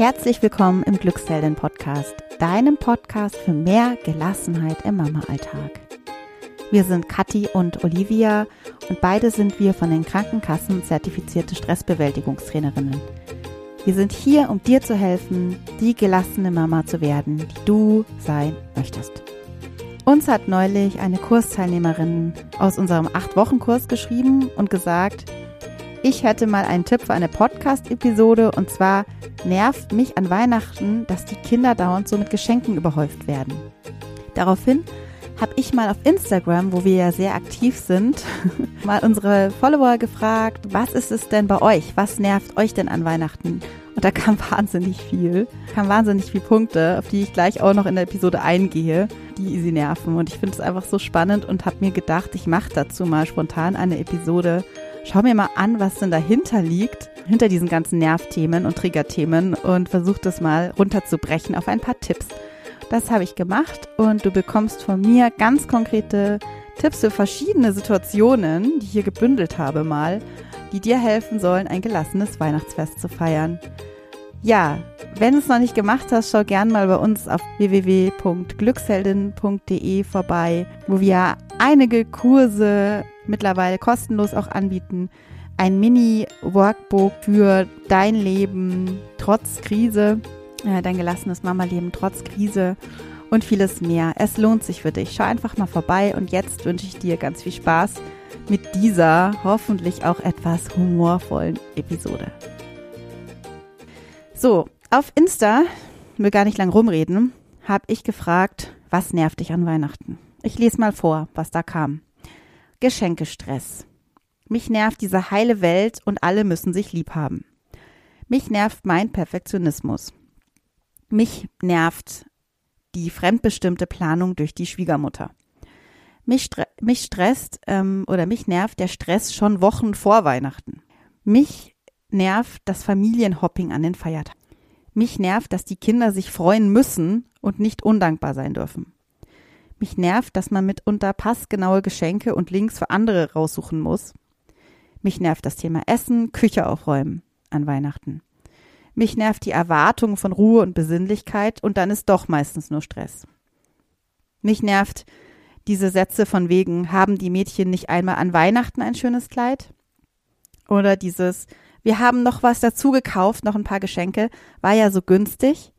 Herzlich willkommen im Glückshelden Podcast, deinem Podcast für mehr Gelassenheit im Mama-Alltag. Wir sind Kathi und Olivia und beide sind wir von den Krankenkassen zertifizierte Stressbewältigungstrainerinnen. Wir sind hier, um dir zu helfen, die gelassene Mama zu werden, die du sein möchtest. Uns hat neulich eine Kursteilnehmerin aus unserem 8-Wochen-Kurs geschrieben und gesagt, ich hätte mal einen Tipp für eine Podcast-Episode und zwar nervt mich an Weihnachten, dass die Kinder dauernd so mit Geschenken überhäuft werden. Daraufhin habe ich mal auf Instagram, wo wir ja sehr aktiv sind, mal unsere Follower gefragt, was ist es denn bei euch? Was nervt euch denn an Weihnachten? Und da kam wahnsinnig viel, kam wahnsinnig viele Punkte, auf die ich gleich auch noch in der Episode eingehe, die sie nerven. Und ich finde es einfach so spannend und habe mir gedacht, ich mache dazu mal spontan eine Episode. Schau mir mal an, was denn dahinter liegt, hinter diesen ganzen Nervthemen und Triggerthemen und versuche das mal runterzubrechen auf ein paar Tipps. Das habe ich gemacht und du bekommst von mir ganz konkrete Tipps für verschiedene Situationen, die ich hier gebündelt habe mal, die dir helfen sollen, ein gelassenes Weihnachtsfest zu feiern. Ja, wenn du es noch nicht gemacht hast, schau gern mal bei uns auf www.glücksheldin.de vorbei, wo wir einige Kurse mittlerweile kostenlos auch anbieten. Ein Mini-Workbook für dein Leben trotz Krise, dein gelassenes Mama-Leben trotz Krise und vieles mehr. Es lohnt sich für dich. Schau einfach mal vorbei und jetzt wünsche ich dir ganz viel Spaß mit dieser hoffentlich auch etwas humorvollen Episode. So, auf Insta, will gar nicht lang rumreden, habe ich gefragt, was nervt dich an Weihnachten? Ich lese mal vor, was da kam. Geschenkestress. Mich nervt diese heile Welt und alle müssen sich lieb haben. Mich nervt mein Perfektionismus. Mich nervt die fremdbestimmte Planung durch die Schwiegermutter. Mich, stre mich stresst ähm, oder mich nervt der Stress schon Wochen vor Weihnachten. Mich nervt das Familienhopping an den Feiertagen. Mich nervt, dass die Kinder sich freuen müssen und nicht undankbar sein dürfen. Mich nervt, dass man mitunter passgenaue Geschenke und Links für andere raussuchen muss. Mich nervt das Thema Essen, Küche aufräumen an Weihnachten. Mich nervt die Erwartung von Ruhe und Besinnlichkeit und dann ist doch meistens nur Stress. Mich nervt diese Sätze von wegen, haben die Mädchen nicht einmal an Weihnachten ein schönes Kleid? Oder dieses, wir haben noch was dazu gekauft, noch ein paar Geschenke, war ja so günstig.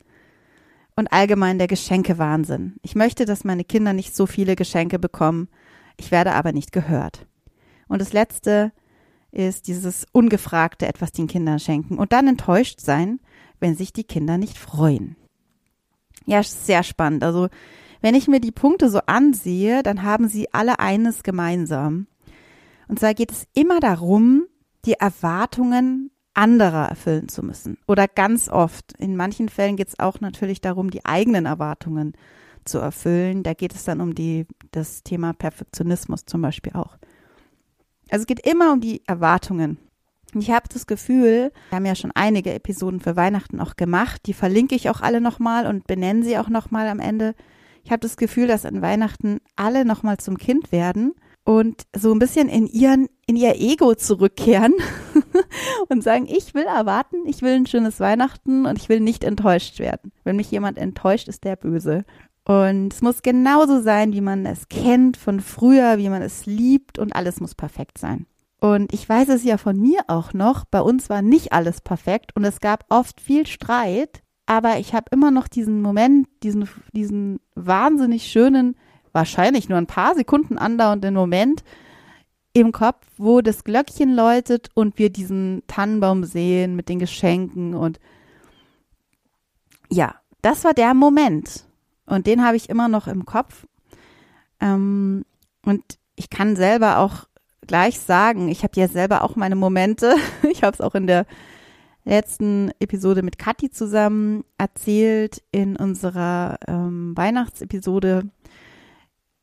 Und allgemein der Geschenkewahnsinn. Ich möchte, dass meine Kinder nicht so viele Geschenke bekommen. Ich werde aber nicht gehört. Und das letzte ist dieses ungefragte etwas den Kindern schenken und dann enttäuscht sein, wenn sich die Kinder nicht freuen. Ja, sehr spannend. Also wenn ich mir die Punkte so ansehe, dann haben sie alle eines gemeinsam. Und zwar geht es immer darum, die Erwartungen anderer erfüllen zu müssen. Oder ganz oft. In manchen Fällen geht es auch natürlich darum, die eigenen Erwartungen zu erfüllen. Da geht es dann um die, das Thema Perfektionismus zum Beispiel auch. Also es geht immer um die Erwartungen. Ich habe das Gefühl, wir haben ja schon einige Episoden für Weihnachten auch gemacht, die verlinke ich auch alle nochmal und benenne sie auch nochmal am Ende. Ich habe das Gefühl, dass an Weihnachten alle nochmal zum Kind werden und so ein bisschen in ihren, in ihr Ego zurückkehren und sagen, ich will erwarten, ich will ein schönes Weihnachten und ich will nicht enttäuscht werden. Wenn mich jemand enttäuscht, ist der böse. Und es muss genauso sein, wie man es kennt von früher, wie man es liebt und alles muss perfekt sein. Und ich weiß es ja von mir auch noch, bei uns war nicht alles perfekt und es gab oft viel Streit, aber ich habe immer noch diesen Moment, diesen, diesen wahnsinnig schönen, wahrscheinlich nur ein paar Sekunden andauernden Moment im Kopf, wo das Glöckchen läutet und wir diesen Tannenbaum sehen mit den Geschenken und ja, das war der Moment. Und den habe ich immer noch im Kopf. Ähm, und ich kann selber auch gleich sagen, ich habe ja selber auch meine Momente. Ich habe es auch in der letzten Episode mit Kathi zusammen erzählt in unserer ähm, Weihnachtsepisode,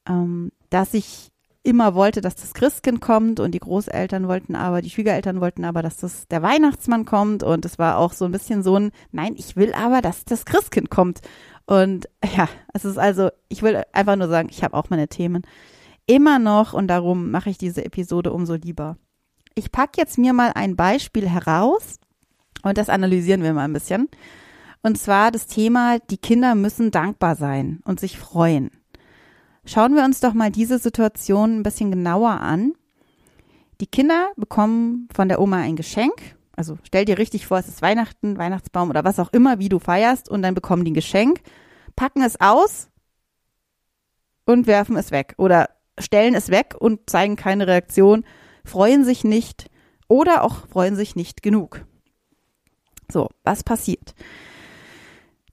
ähm, dass ich immer wollte, dass das Christkind kommt und die Großeltern wollten aber, die Schwiegereltern wollten aber, dass das der Weihnachtsmann kommt und es war auch so ein bisschen so ein, nein, ich will aber, dass das Christkind kommt. Und ja, es ist also, ich will einfach nur sagen, ich habe auch meine Themen immer noch und darum mache ich diese Episode umso lieber. Ich packe jetzt mir mal ein Beispiel heraus und das analysieren wir mal ein bisschen. Und zwar das Thema, die Kinder müssen dankbar sein und sich freuen. Schauen wir uns doch mal diese Situation ein bisschen genauer an. Die Kinder bekommen von der Oma ein Geschenk. Also stell dir richtig vor, es ist Weihnachten, Weihnachtsbaum oder was auch immer, wie du feierst, und dann bekommen die ein Geschenk, packen es aus und werfen es weg oder stellen es weg und zeigen keine Reaktion, freuen sich nicht oder auch freuen sich nicht genug. So, was passiert?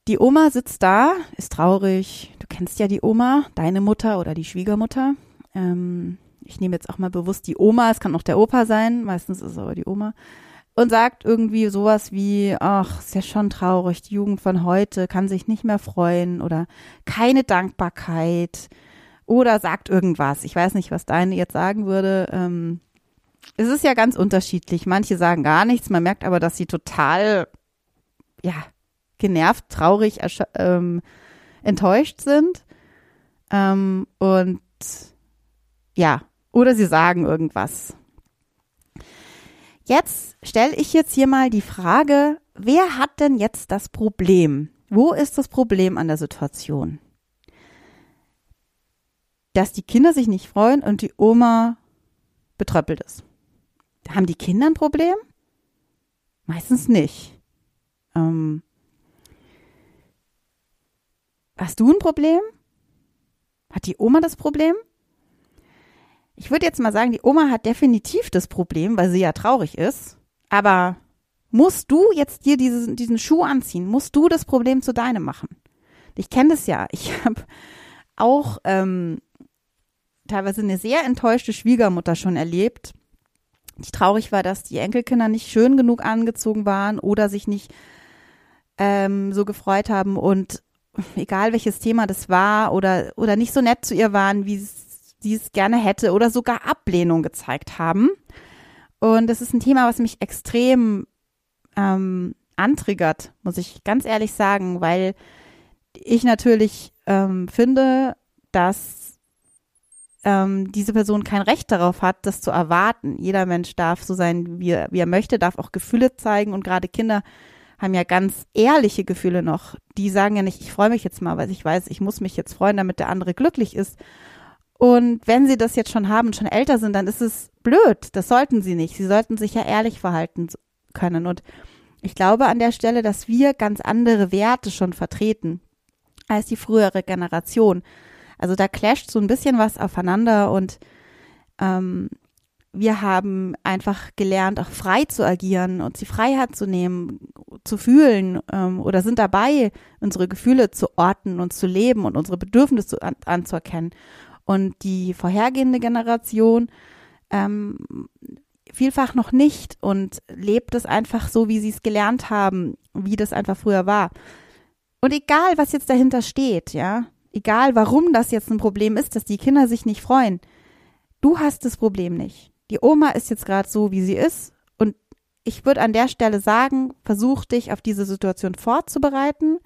Die Oma sitzt da, ist traurig. Du kennst ja die Oma, deine Mutter oder die Schwiegermutter. Ähm, ich nehme jetzt auch mal bewusst die Oma, es kann auch der Opa sein, meistens ist es aber die Oma. Und sagt irgendwie sowas wie, ach, ist ja schon traurig, die Jugend von heute kann sich nicht mehr freuen oder keine Dankbarkeit oder sagt irgendwas. Ich weiß nicht, was deine jetzt sagen würde. Ähm, es ist ja ganz unterschiedlich. Manche sagen gar nichts, man merkt aber, dass sie total, ja, genervt, traurig, ähm, enttäuscht sind. Ähm, und ja, oder sie sagen irgendwas. Jetzt stelle ich jetzt hier mal die Frage, wer hat denn jetzt das Problem? Wo ist das Problem an der Situation? Dass die Kinder sich nicht freuen und die Oma betröppelt ist. Haben die Kinder ein Problem? Meistens nicht. Ähm, Hast du ein Problem? Hat die Oma das Problem? Ich würde jetzt mal sagen, die Oma hat definitiv das Problem, weil sie ja traurig ist. Aber musst du jetzt dir diesen, diesen Schuh anziehen? Musst du das Problem zu deinem machen? Ich kenne das ja. Ich habe auch ähm, teilweise eine sehr enttäuschte Schwiegermutter schon erlebt, die traurig war, dass die Enkelkinder nicht schön genug angezogen waren oder sich nicht ähm, so gefreut haben und egal welches Thema das war oder, oder nicht so nett zu ihr waren, wie sie es gerne hätte oder sogar Ablehnung gezeigt haben. Und das ist ein Thema, was mich extrem ähm, antriggert, muss ich ganz ehrlich sagen, weil ich natürlich ähm, finde, dass ähm, diese Person kein Recht darauf hat, das zu erwarten. Jeder Mensch darf so sein, wie er, wie er möchte, darf auch Gefühle zeigen und gerade Kinder haben ja ganz ehrliche Gefühle noch. Die sagen ja nicht, ich freue mich jetzt mal, weil ich weiß, ich muss mich jetzt freuen, damit der andere glücklich ist. Und wenn sie das jetzt schon haben und schon älter sind, dann ist es blöd. Das sollten sie nicht. Sie sollten sich ja ehrlich verhalten können. Und ich glaube an der Stelle, dass wir ganz andere Werte schon vertreten als die frühere Generation. Also da clasht so ein bisschen was aufeinander und ähm, wir haben einfach gelernt, auch frei zu agieren, und die Freiheit zu nehmen, zu fühlen ähm, oder sind dabei, unsere Gefühle zu orten und zu leben und unsere Bedürfnisse an, anzuerkennen. Und die vorhergehende Generation ähm, vielfach noch nicht und lebt es einfach so, wie sie es gelernt haben, wie das einfach früher war. Und egal, was jetzt dahinter steht, ja, egal, warum das jetzt ein Problem ist, dass die Kinder sich nicht freuen, du hast das Problem nicht die Oma ist jetzt gerade so, wie sie ist. Ich würde an der Stelle sagen, versuch dich auf diese Situation vorzubereiten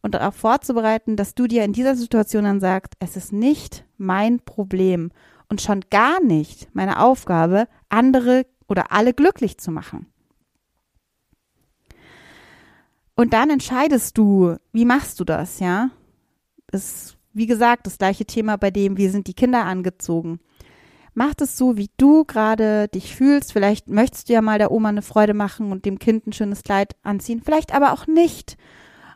und darauf vorzubereiten, dass du dir in dieser Situation dann sagst, es ist nicht mein Problem und schon gar nicht meine Aufgabe, andere oder alle glücklich zu machen. Und dann entscheidest du, wie machst du das, ja? ist, wie gesagt, das gleiche Thema bei dem, wie sind die Kinder angezogen. Mach es so, wie du gerade dich fühlst. Vielleicht möchtest du ja mal der Oma eine Freude machen und dem Kind ein schönes Kleid anziehen. Vielleicht aber auch nicht.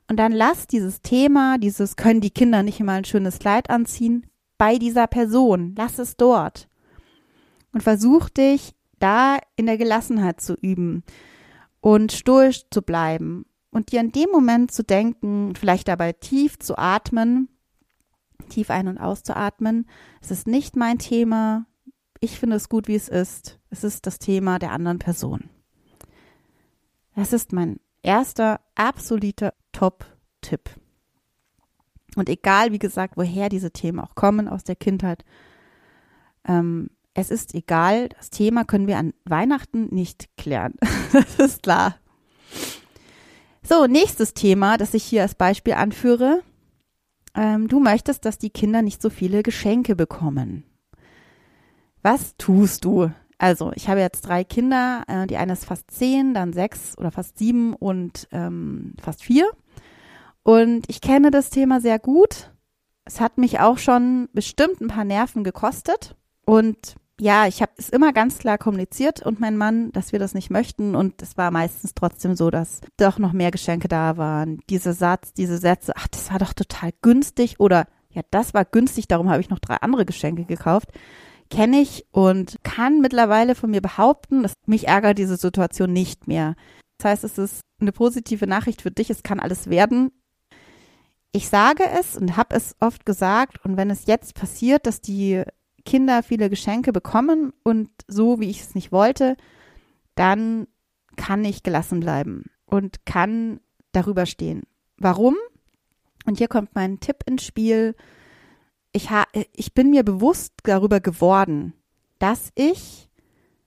Und dann lass dieses Thema, dieses können die Kinder nicht immer ein schönes Kleid anziehen, bei dieser Person. Lass es dort. Und versuch dich da in der Gelassenheit zu üben und stoisch zu bleiben und dir in dem Moment zu denken, vielleicht dabei tief zu atmen, tief ein- und auszuatmen. Es ist nicht mein Thema, ich finde es gut, wie es ist. Es ist das Thema der anderen Person. Das ist mein erster absoluter Top-Tipp. Und egal, wie gesagt, woher diese Themen auch kommen aus der Kindheit, ähm, es ist egal, das Thema können wir an Weihnachten nicht klären. das ist klar. So, nächstes Thema, das ich hier als Beispiel anführe. Ähm, du möchtest, dass die Kinder nicht so viele Geschenke bekommen. Was tust du? Also, ich habe jetzt drei Kinder. Äh, die eine ist fast zehn, dann sechs oder fast sieben und ähm, fast vier. Und ich kenne das Thema sehr gut. Es hat mich auch schon bestimmt ein paar Nerven gekostet. Und ja, ich habe es immer ganz klar kommuniziert und mein Mann, dass wir das nicht möchten. Und es war meistens trotzdem so, dass doch noch mehr Geschenke da waren. Dieser Satz, diese Sätze, ach, das war doch total günstig oder ja, das war günstig, darum habe ich noch drei andere Geschenke gekauft. Kenne ich und kann mittlerweile von mir behaupten, dass mich ärgert diese Situation nicht mehr. Das heißt, es ist eine positive Nachricht für dich, es kann alles werden. Ich sage es und habe es oft gesagt und wenn es jetzt passiert, dass die Kinder viele Geschenke bekommen und so, wie ich es nicht wollte, dann kann ich gelassen bleiben und kann darüber stehen. Warum? Und hier kommt mein Tipp ins Spiel. Ich, ha ich bin mir bewusst darüber geworden, dass ich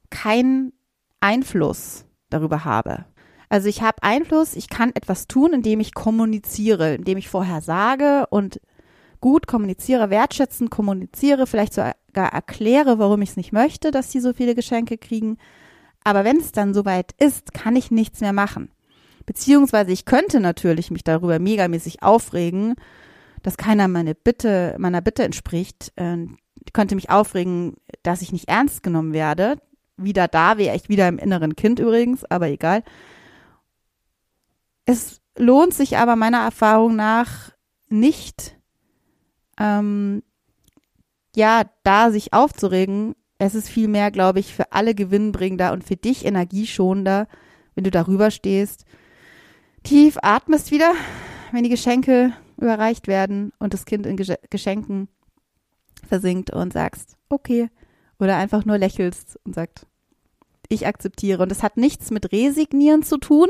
keinen Einfluss darüber habe. Also ich habe Einfluss, ich kann etwas tun, indem ich kommuniziere, indem ich vorher sage und gut kommuniziere, wertschätzend kommuniziere, vielleicht sogar erkläre, warum ich es nicht möchte, dass sie so viele Geschenke kriegen. Aber wenn es dann soweit ist, kann ich nichts mehr machen. Beziehungsweise ich könnte natürlich mich darüber megamäßig aufregen, dass keiner meine Bitte, meiner Bitte entspricht. Ähm, ich könnte mich aufregen, dass ich nicht ernst genommen werde. Wieder da wäre ich wieder im inneren Kind übrigens, aber egal. Es lohnt sich aber meiner Erfahrung nach nicht, ähm, ja, da sich aufzuregen. Es ist vielmehr, glaube ich, für alle gewinnbringender und für dich energieschonender, wenn du darüber stehst, tief atmest wieder, wenn die Geschenke überreicht werden und das Kind in Geschenken versinkt und sagst, okay, oder einfach nur lächelst und sagt, ich akzeptiere. Und das hat nichts mit Resignieren zu tun,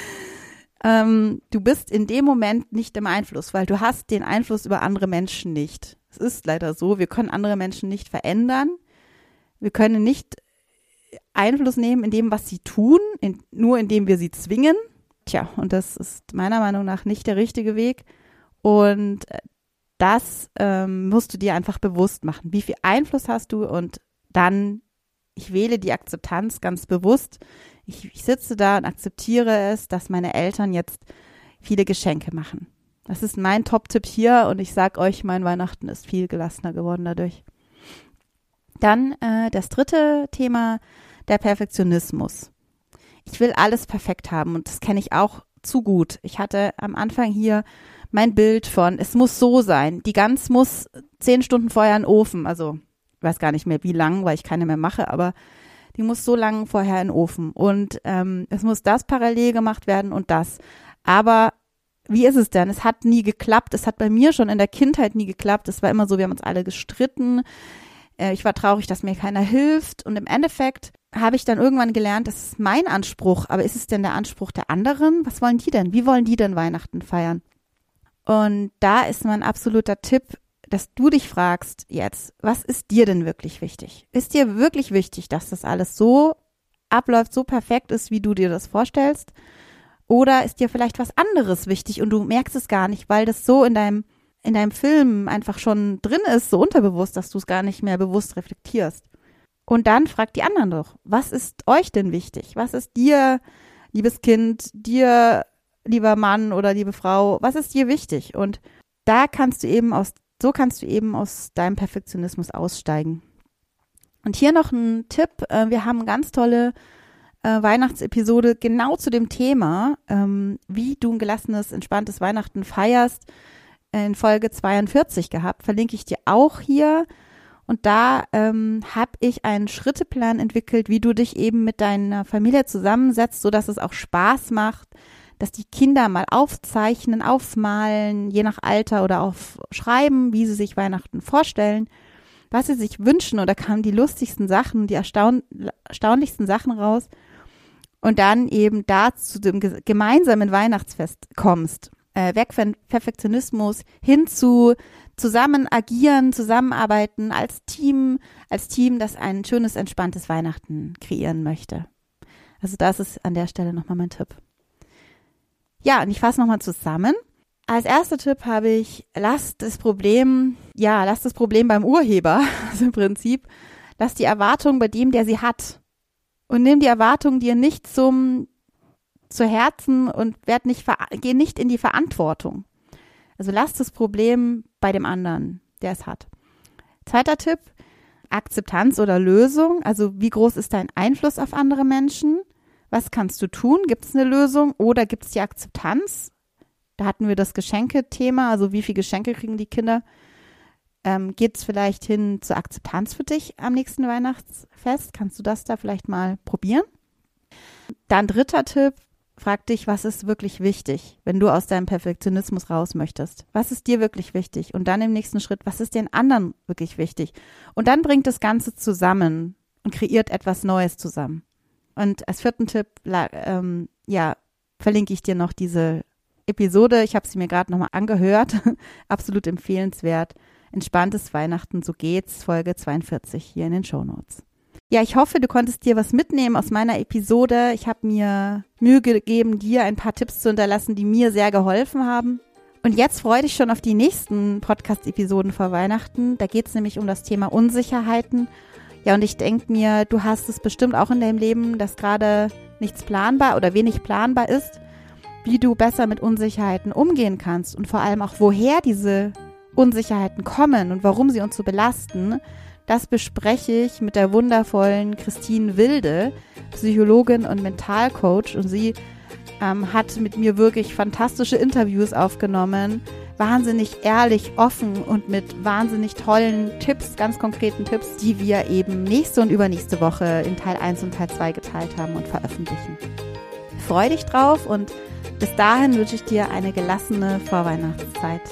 ähm, du bist in dem Moment nicht im Einfluss, weil du hast den Einfluss über andere Menschen nicht. Es ist leider so, wir können andere Menschen nicht verändern. Wir können nicht Einfluss nehmen in dem, was sie tun, in, nur indem wir sie zwingen. Tja, und das ist meiner Meinung nach nicht der richtige Weg. Und äh, das ähm, musst du dir einfach bewusst machen. Wie viel Einfluss hast du? Und dann, ich wähle die Akzeptanz ganz bewusst ich, ich sitze da und akzeptiere es, dass meine Eltern jetzt viele Geschenke machen. Das ist mein Top-Tipp hier und ich sag euch, mein Weihnachten ist viel gelassener geworden dadurch. Dann äh, das dritte Thema, der Perfektionismus. Ich will alles perfekt haben und das kenne ich auch zu gut. Ich hatte am Anfang hier mein Bild von, es muss so sein. Die Gans muss zehn Stunden vorher in den Ofen. Also, ich weiß gar nicht mehr wie lang, weil ich keine mehr mache, aber die muss so lange vorher in den Ofen und ähm, es muss das parallel gemacht werden und das. Aber wie ist es denn? Es hat nie geklappt. Es hat bei mir schon in der Kindheit nie geklappt. Es war immer so, wir haben uns alle gestritten. Äh, ich war traurig, dass mir keiner hilft. Und im Endeffekt habe ich dann irgendwann gelernt, das ist mein Anspruch. Aber ist es denn der Anspruch der anderen? Was wollen die denn? Wie wollen die denn Weihnachten feiern? Und da ist mein absoluter Tipp, dass du dich fragst jetzt, was ist dir denn wirklich wichtig? Ist dir wirklich wichtig, dass das alles so abläuft, so perfekt ist, wie du dir das vorstellst? Oder ist dir vielleicht was anderes wichtig und du merkst es gar nicht, weil das so in deinem, in deinem Film einfach schon drin ist, so unterbewusst, dass du es gar nicht mehr bewusst reflektierst? Und dann fragt die anderen doch, was ist euch denn wichtig? Was ist dir, liebes Kind, dir, lieber Mann oder liebe Frau, was ist dir wichtig? Und da kannst du eben aus so kannst du eben aus deinem Perfektionismus aussteigen. Und hier noch ein Tipp. Äh, wir haben eine ganz tolle äh, Weihnachtsepisode genau zu dem Thema, ähm, wie du ein gelassenes, entspanntes Weihnachten feierst, in Folge 42 gehabt. Verlinke ich dir auch hier. Und da ähm, habe ich einen Schritteplan entwickelt, wie du dich eben mit deiner Familie zusammensetzt, sodass es auch Spaß macht, dass die Kinder mal aufzeichnen, aufmalen, je nach Alter oder aufschreiben, wie sie sich Weihnachten vorstellen, was sie sich wünschen oder kamen die lustigsten Sachen, die erstaun erstaunlichsten Sachen raus und dann eben da zu dem gemeinsamen Weihnachtsfest kommst. Äh, weg von Perfektionismus hin zu zusammen agieren, zusammenarbeiten als Team, als Team, das ein schönes, entspanntes Weihnachten kreieren möchte. Also das ist an der Stelle nochmal mein Tipp. Ja, und ich fasse nochmal zusammen. Als erster Tipp habe ich, lasst das Problem, ja, lasst das Problem beim Urheber, also im Prinzip, lasst die Erwartung bei dem, der sie hat. Und nimm die Erwartung dir nicht zum, zu Herzen und werd nicht, geh nicht in die Verantwortung. Also lass das Problem bei dem anderen, der es hat. Zweiter Tipp, Akzeptanz oder Lösung. Also wie groß ist dein Einfluss auf andere Menschen? Was kannst du tun? Gibt es eine Lösung oder gibt es die Akzeptanz? Da hatten wir das Geschenke-Thema, also wie viele Geschenke kriegen die Kinder? Ähm, Geht es vielleicht hin zur Akzeptanz für dich am nächsten Weihnachtsfest? Kannst du das da vielleicht mal probieren? Dann dritter Tipp, frag dich, was ist wirklich wichtig, wenn du aus deinem Perfektionismus raus möchtest? Was ist dir wirklich wichtig? Und dann im nächsten Schritt, was ist den anderen wirklich wichtig? Und dann bringt das Ganze zusammen und kreiert etwas Neues zusammen. Und als vierten Tipp, ähm, ja, verlinke ich dir noch diese Episode. Ich habe sie mir gerade nochmal angehört. Absolut empfehlenswert. Entspanntes Weihnachten, so geht's, Folge 42 hier in den Show Notes. Ja, ich hoffe, du konntest dir was mitnehmen aus meiner Episode. Ich habe mir Mühe gegeben, dir ein paar Tipps zu hinterlassen, die mir sehr geholfen haben. Und jetzt freue dich schon auf die nächsten Podcast-Episoden vor Weihnachten. Da geht es nämlich um das Thema Unsicherheiten. Ja, und ich denke mir, du hast es bestimmt auch in deinem Leben, dass gerade nichts planbar oder wenig planbar ist, wie du besser mit Unsicherheiten umgehen kannst und vor allem auch, woher diese Unsicherheiten kommen und warum sie uns so belasten, das bespreche ich mit der wundervollen Christine Wilde, Psychologin und Mentalcoach. Und sie ähm, hat mit mir wirklich fantastische Interviews aufgenommen, wahnsinnig ehrlich, offen und mit wahnsinnig tollen Tipps, ganz konkreten Tipps, die wir eben nächste und übernächste Woche in Teil 1 und Teil 2 geteilt haben und veröffentlichen. Freu dich drauf und bis dahin wünsche ich dir eine gelassene Vorweihnachtszeit.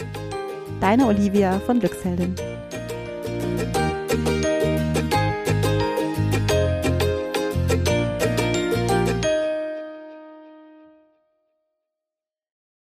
Deine Olivia von Glücksheldin.